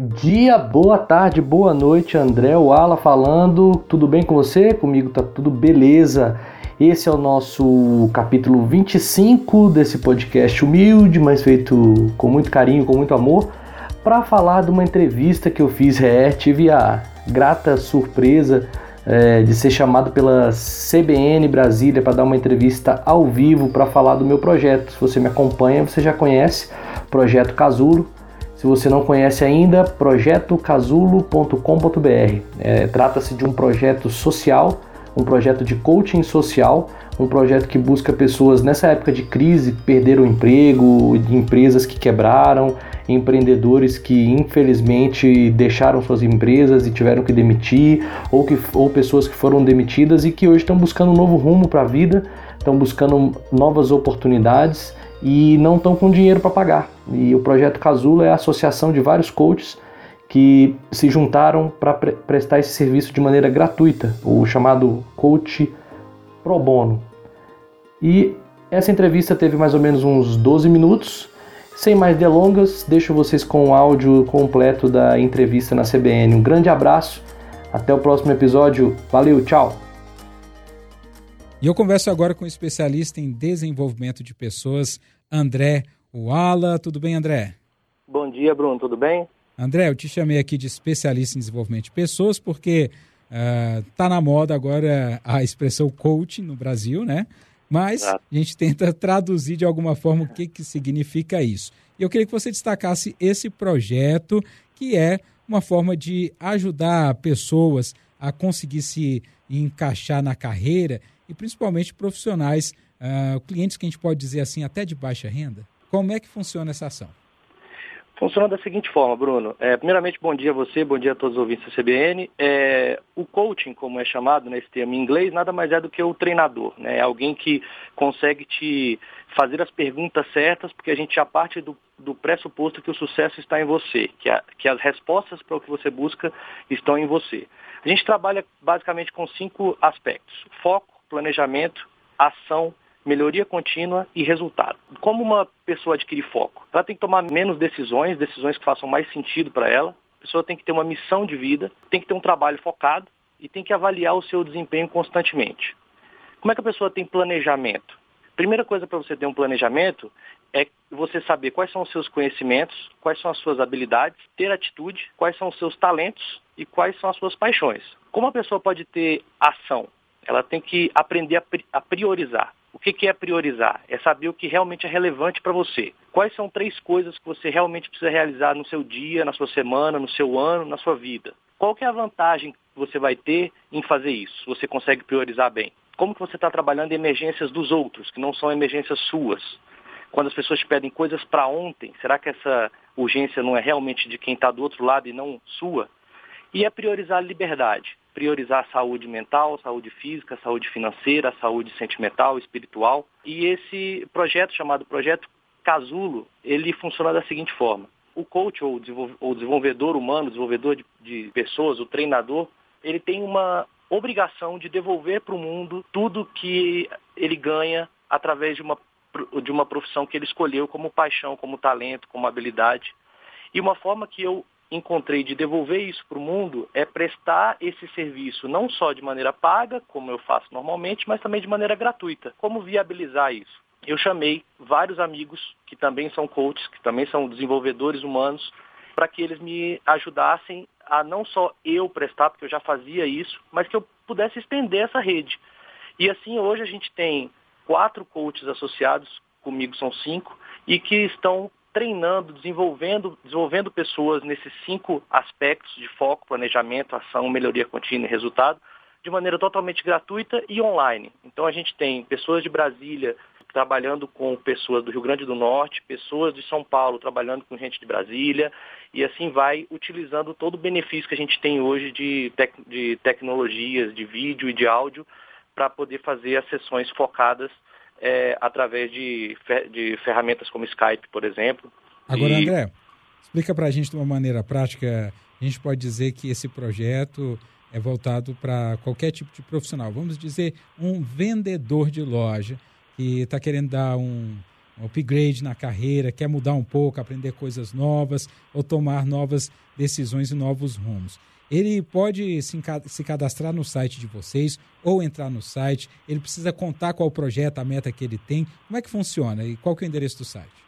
dia, boa tarde, boa noite, André Wala falando. Tudo bem com você? Comigo tá tudo beleza. Esse é o nosso capítulo 25 desse podcast humilde, mas feito com muito carinho, com muito amor, para falar de uma entrevista que eu fiz. É, tive a grata surpresa é, de ser chamado pela CBN Brasília para dar uma entrevista ao vivo para falar do meu projeto. Se você me acompanha, você já conhece Projeto Casulo. Se você não conhece ainda, projetocasulo.com.br. É, Trata-se de um projeto social, um projeto de coaching social, um projeto que busca pessoas nessa época de crise perderam emprego, de empresas que quebraram, empreendedores que infelizmente deixaram suas empresas e tiveram que demitir, ou, que, ou pessoas que foram demitidas e que hoje estão buscando um novo rumo para a vida, estão buscando novas oportunidades e não estão com dinheiro para pagar. E o projeto Casulo é a associação de vários coaches que se juntaram para pre prestar esse serviço de maneira gratuita, o chamado coach pro bono. E essa entrevista teve mais ou menos uns 12 minutos. Sem mais delongas, deixo vocês com o áudio completo da entrevista na CBN. Um grande abraço, até o próximo episódio. Valeu, tchau! E eu converso agora com o especialista em desenvolvimento de pessoas, André Uala. Tudo bem, André? Bom dia, Bruno. Tudo bem? André, eu te chamei aqui de especialista em desenvolvimento de pessoas porque está uh, na moda agora a expressão coaching no Brasil, né? Mas a gente tenta traduzir de alguma forma o que, que significa isso. E eu queria que você destacasse esse projeto, que é uma forma de ajudar pessoas a conseguir se encaixar na carreira e principalmente profissionais, uh, clientes que a gente pode dizer assim, até de baixa renda? Como é que funciona essa ação? Funciona da seguinte forma, Bruno. É, primeiramente, bom dia a você, bom dia a todos os ouvintes da CBN. É, o coaching, como é chamado nesse termo em inglês, nada mais é do que o treinador. Né? É alguém que consegue te fazer as perguntas certas, porque a gente já parte do, do pressuposto que o sucesso está em você, que, a, que as respostas para o que você busca estão em você. A gente trabalha basicamente com cinco aspectos: foco, planejamento, ação, melhoria contínua e resultado. Como uma pessoa adquire foco? Ela tem que tomar menos decisões, decisões que façam mais sentido para ela. A pessoa tem que ter uma missão de vida, tem que ter um trabalho focado e tem que avaliar o seu desempenho constantemente. Como é que a pessoa tem planejamento? Primeira coisa para você ter um planejamento é você saber quais são os seus conhecimentos, quais são as suas habilidades, ter atitude, quais são os seus talentos e quais são as suas paixões. Como a pessoa pode ter ação? Ela tem que aprender a priorizar. O que é priorizar? É saber o que realmente é relevante para você. Quais são três coisas que você realmente precisa realizar no seu dia, na sua semana, no seu ano, na sua vida? Qual que é a vantagem que você vai ter em fazer isso? Você consegue priorizar bem? Como que você está trabalhando em emergências dos outros, que não são emergências suas? Quando as pessoas te pedem coisas para ontem, será que essa urgência não é realmente de quem está do outro lado e não sua? E é priorizar a liberdade priorizar a saúde mental, saúde física, saúde financeira, saúde sentimental, espiritual. E esse projeto chamado Projeto Casulo, ele funciona da seguinte forma. O coach ou o desenvolvedor humano, desenvolvedor de, de pessoas, o treinador, ele tem uma obrigação de devolver para o mundo tudo que ele ganha através de uma, de uma profissão que ele escolheu como paixão, como talento, como habilidade. E uma forma que eu encontrei de devolver isso para o mundo é prestar esse serviço não só de maneira paga, como eu faço normalmente, mas também de maneira gratuita. Como viabilizar isso? Eu chamei vários amigos que também são coaches, que também são desenvolvedores humanos, para que eles me ajudassem a não só eu prestar, porque eu já fazia isso, mas que eu pudesse estender essa rede. E assim, hoje a gente tem quatro coaches associados, comigo são cinco, e que estão treinando, desenvolvendo, desenvolvendo pessoas nesses cinco aspectos de foco, planejamento, ação, melhoria contínua e resultado, de maneira totalmente gratuita e online. Então a gente tem pessoas de Brasília trabalhando com pessoas do Rio Grande do Norte, pessoas de São Paulo trabalhando com gente de Brasília, e assim vai utilizando todo o benefício que a gente tem hoje de, tec de tecnologias, de vídeo e de áudio, para poder fazer as sessões focadas é, através de, de ferramentas como Skype, por exemplo. Agora, e... André, explica para a gente de uma maneira prática. A gente pode dizer que esse projeto é voltado para qualquer tipo de profissional. Vamos dizer, um vendedor de loja que está querendo dar um, um upgrade na carreira, quer mudar um pouco, aprender coisas novas ou tomar novas decisões e novos rumos. Ele pode se cadastrar no site de vocês ou entrar no site. Ele precisa contar qual o projeto, a meta que ele tem. Como é que funciona e qual que é o endereço do site?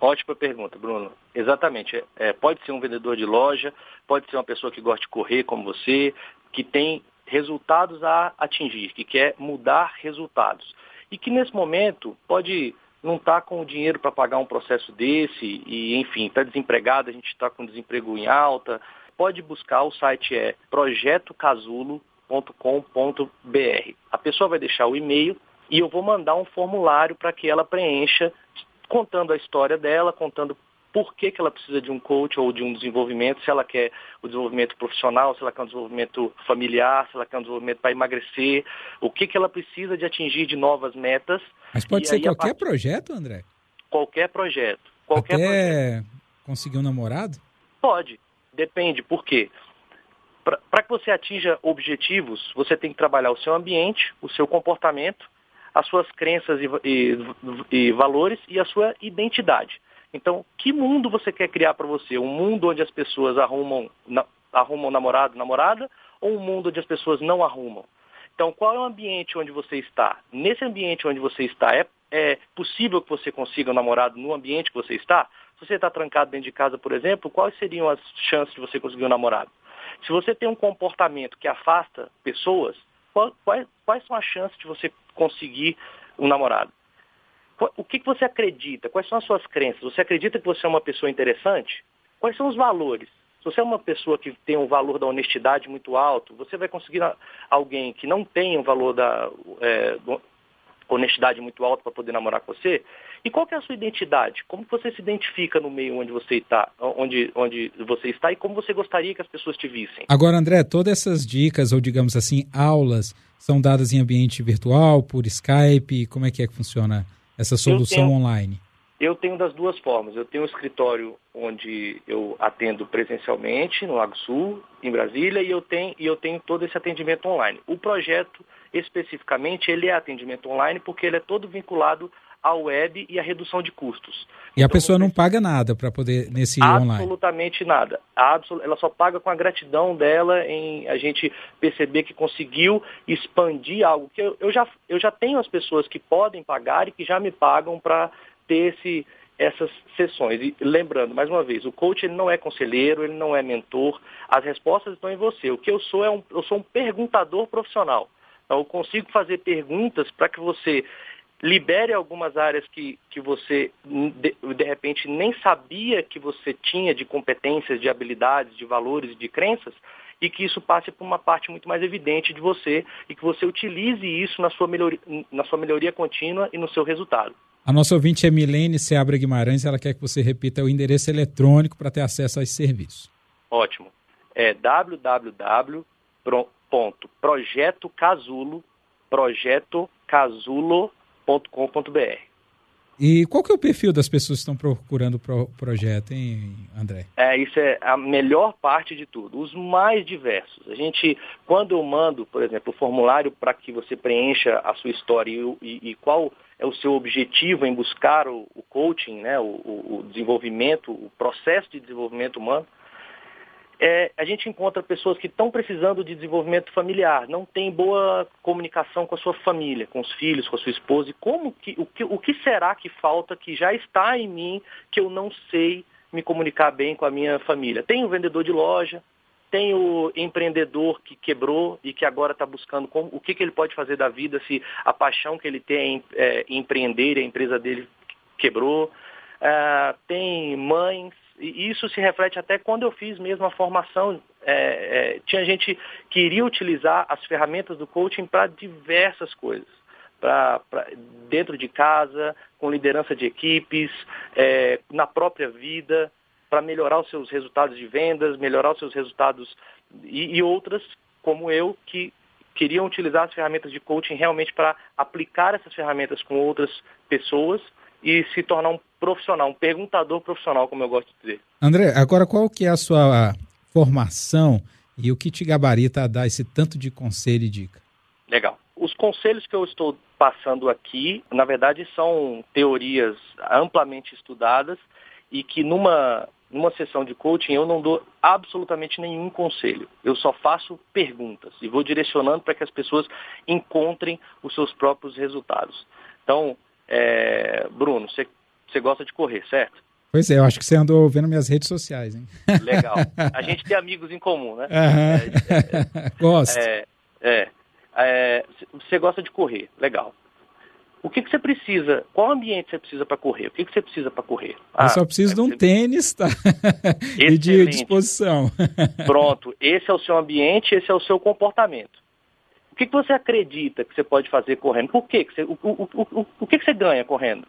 Ótima pergunta, Bruno. Exatamente. É, pode ser um vendedor de loja, pode ser uma pessoa que gosta de correr como você, que tem resultados a atingir, que quer mudar resultados. E que nesse momento pode não estar tá com o dinheiro para pagar um processo desse e, enfim, está desempregado, a gente está com desemprego em alta. Pode buscar, o site é projetocasulo.com.br. A pessoa vai deixar o e-mail e eu vou mandar um formulário para que ela preencha contando a história dela, contando por que, que ela precisa de um coach ou de um desenvolvimento, se ela quer o desenvolvimento profissional, se ela quer um desenvolvimento familiar, se ela quer um desenvolvimento para emagrecer, o que, que ela precisa de atingir de novas metas. Mas pode ser qualquer part... projeto, André? Qualquer projeto. Qualquer Até projeto. conseguir um namorado? Pode, depende. Por quê? Para que você atinja objetivos, você tem que trabalhar o seu ambiente, o seu comportamento, as suas crenças e, e, e valores e a sua identidade. Então, que mundo você quer criar para você? Um mundo onde as pessoas arrumam, na, arrumam namorado, namorada, ou um mundo onde as pessoas não arrumam? Então, qual é o ambiente onde você está? Nesse ambiente onde você está, é, é possível que você consiga um namorado no ambiente que você está? Se você está trancado dentro de casa, por exemplo, quais seriam as chances de você conseguir um namorado? Se você tem um comportamento que afasta pessoas, quais, quais são as chances de você conseguir um namorado? o que, que você acredita? Quais são as suas crenças? Você acredita que você é uma pessoa interessante? Quais são os valores? Se você é uma pessoa que tem um valor da honestidade muito alto, você vai conseguir alguém que não tem um valor da é, honestidade muito alto para poder namorar com você? E qual é a sua identidade? Como você se identifica no meio onde você está, onde, onde você está e como você gostaria que as pessoas te vissem? Agora, André, todas essas dicas ou digamos assim aulas são dadas em ambiente virtual, por Skype? Como é que é que funciona? essa solução tenho, online? Eu tenho das duas formas. Eu tenho um escritório onde eu atendo presencialmente, no Lago Sul, em Brasília, e eu tenho, e eu tenho todo esse atendimento online. O projeto, especificamente, ele é atendimento online porque ele é todo vinculado à web e à redução de custos. E então, a pessoa não paga nada para poder nesse absolutamente online? Absolutamente nada. Absol ela só paga com a gratidão dela em a gente perceber que conseguiu expandir algo. que eu, eu já, eu já tenho as pessoas que podem pagar e que já me pagam para ter esse, essas sessões. E lembrando, mais uma vez, o coach ele não é conselheiro, ele não é mentor, as respostas estão em você. O que eu sou é um, eu sou um perguntador profissional. Então, eu consigo fazer perguntas para que você libere algumas áreas que, que você, de, de, repente, nem sabia que você tinha de competências, de habilidades, de valores, de crenças, e que isso passe por uma parte muito mais evidente de você e que você utilize isso na sua melhoria, na sua melhoria contínua e no seu resultado. A nossa ouvinte é Milene Seabra Guimarães, ela quer que você repita o endereço eletrônico para ter acesso a esse serviço. Ótimo. É www.projetocasulo, projetocasulo.com www.projeto.com.br. E qual que é o perfil das pessoas que estão procurando o pro projeto, hein, André? É, isso é a melhor parte de tudo, os mais diversos. A gente, quando eu mando, por exemplo, o formulário para que você preencha a sua história e, e, e, qual é o seu objetivo em buscar o, o coaching, né, o, o desenvolvimento, o processo de desenvolvimento humano, é, a gente encontra pessoas que estão precisando de desenvolvimento familiar, não tem boa comunicação com a sua família, com os filhos, com a sua esposa, e como que, o, que, o que será que falta que já está em mim que eu não sei me comunicar bem com a minha família? Tem o vendedor de loja, tem o empreendedor que quebrou e que agora está buscando como, o que, que ele pode fazer da vida se a paixão que ele tem é, em empreender, a empresa dele quebrou. Uh, tem mães e isso se reflete até quando eu fiz mesmo a formação. É, é, tinha gente que iria utilizar as ferramentas do coaching para diversas coisas. Pra, pra, dentro de casa, com liderança de equipes, é, na própria vida, para melhorar os seus resultados de vendas, melhorar os seus resultados e, e outras, como eu, que queriam utilizar as ferramentas de coaching realmente para aplicar essas ferramentas com outras pessoas e se tornar um profissional, um perguntador profissional, como eu gosto de dizer. André, agora qual que é a sua formação e o que te gabarita a dar esse tanto de conselho e dica? Legal. Os conselhos que eu estou passando aqui, na verdade, são teorias amplamente estudadas e que numa, numa sessão de coaching eu não dou absolutamente nenhum conselho. Eu só faço perguntas e vou direcionando para que as pessoas encontrem os seus próprios resultados. Então, é, Bruno, você, você gosta de correr, certo? Pois é, eu acho que você andou vendo minhas redes sociais, hein? Legal. A gente tem amigos em comum, né? Uhum. É, é, Gosto. É, é, é, você gosta de correr, legal. O que, que você precisa? Qual ambiente você precisa para correr? O que, que você precisa para correr? Ah, eu só preciso de um você... tênis tá? e de disposição. Pronto, esse é o seu ambiente, esse é o seu comportamento. O que, que você acredita que você pode fazer correndo? Por quê? Que você, o, o, o, o que, que você ganha correndo?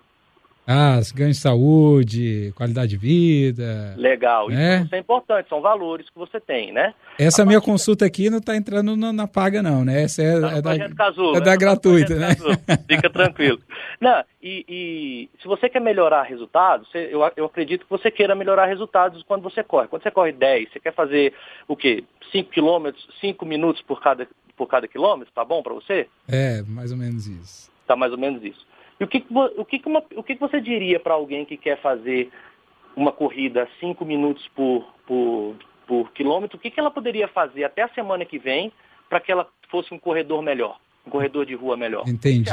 Ah, ganho de saúde, qualidade de vida. Legal, né? isso é importante, são valores que você tem, né? Essa a minha consulta aqui não está entrando na, na, paga, não, né? Essa é, não, é da, é da gratuita, né? Fica tranquilo. Não, e, e, se você quer melhorar resultados, você, eu, eu acredito que você queira melhorar resultados quando você corre. Quando você corre 10, você quer fazer o quê? 5 quilômetros, 5 minutos por cada, por cada quilômetro, tá bom para você? É, mais ou menos isso. Tá mais ou menos isso. E o que, o que, uma, o que você diria para alguém que quer fazer uma corrida 5 minutos por, por, por quilômetro? O que, que ela poderia fazer até a semana que vem para que ela fosse um corredor melhor? Um corredor de rua melhor. Entendi.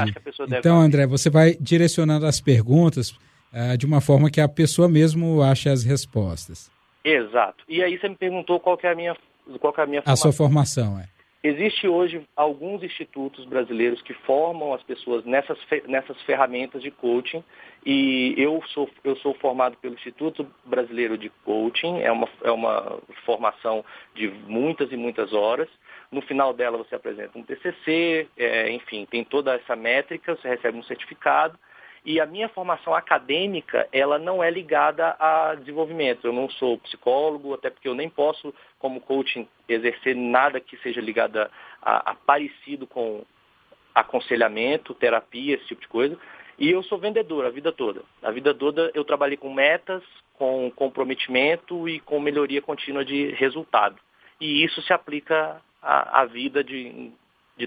então? André, você vai direcionando as perguntas uh, de uma forma que a pessoa mesmo ache as respostas. Exato. E aí você me perguntou qual é a minha, qual é a minha formação. A sua formação, é. Existe hoje alguns institutos brasileiros que formam as pessoas nessas, nessas ferramentas de coaching e eu sou, eu sou formado pelo Instituto Brasileiro de Coaching, é uma, é uma formação de muitas e muitas horas. No final dela você apresenta um TCC, é, enfim, tem toda essa métrica, você recebe um certificado e a minha formação acadêmica, ela não é ligada a desenvolvimento. Eu não sou psicólogo, até porque eu nem posso, como coaching, exercer nada que seja ligado a, a, parecido com aconselhamento, terapia, esse tipo de coisa. E eu sou vendedor a vida toda. A vida toda eu trabalhei com metas, com comprometimento e com melhoria contínua de resultado. E isso se aplica à, vida de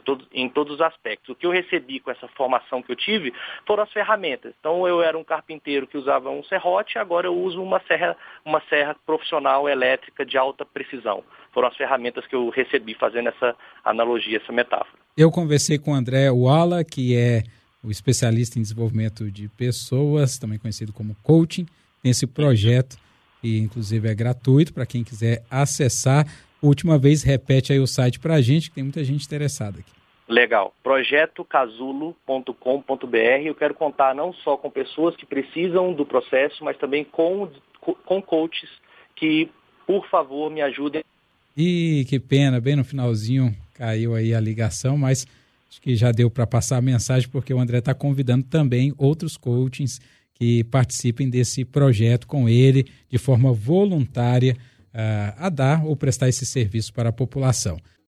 todo, em todos os aspectos. O que eu recebi com essa formação que eu tive foram as ferramentas. Então eu era um carpinteiro que usava um serrote, agora eu uso uma serra, uma serra profissional elétrica de alta precisão. Foram as ferramentas que eu recebi fazendo essa analogia, essa metáfora. Eu conversei com o André Walla, que é o especialista em desenvolvimento de pessoas, também conhecido como coaching, tem esse projeto e inclusive é gratuito para quem quiser acessar última vez, repete aí o site para a gente, que tem muita gente interessada aqui. Legal. Projetocasulo.com.br. Eu quero contar não só com pessoas que precisam do processo, mas também com, com coaches que, por favor, me ajudem. Ih, que pena, bem no finalzinho caiu aí a ligação, mas acho que já deu para passar a mensagem, porque o André está convidando também outros coachings que participem desse projeto com ele de forma voluntária a dar ou prestar esse serviço para a população.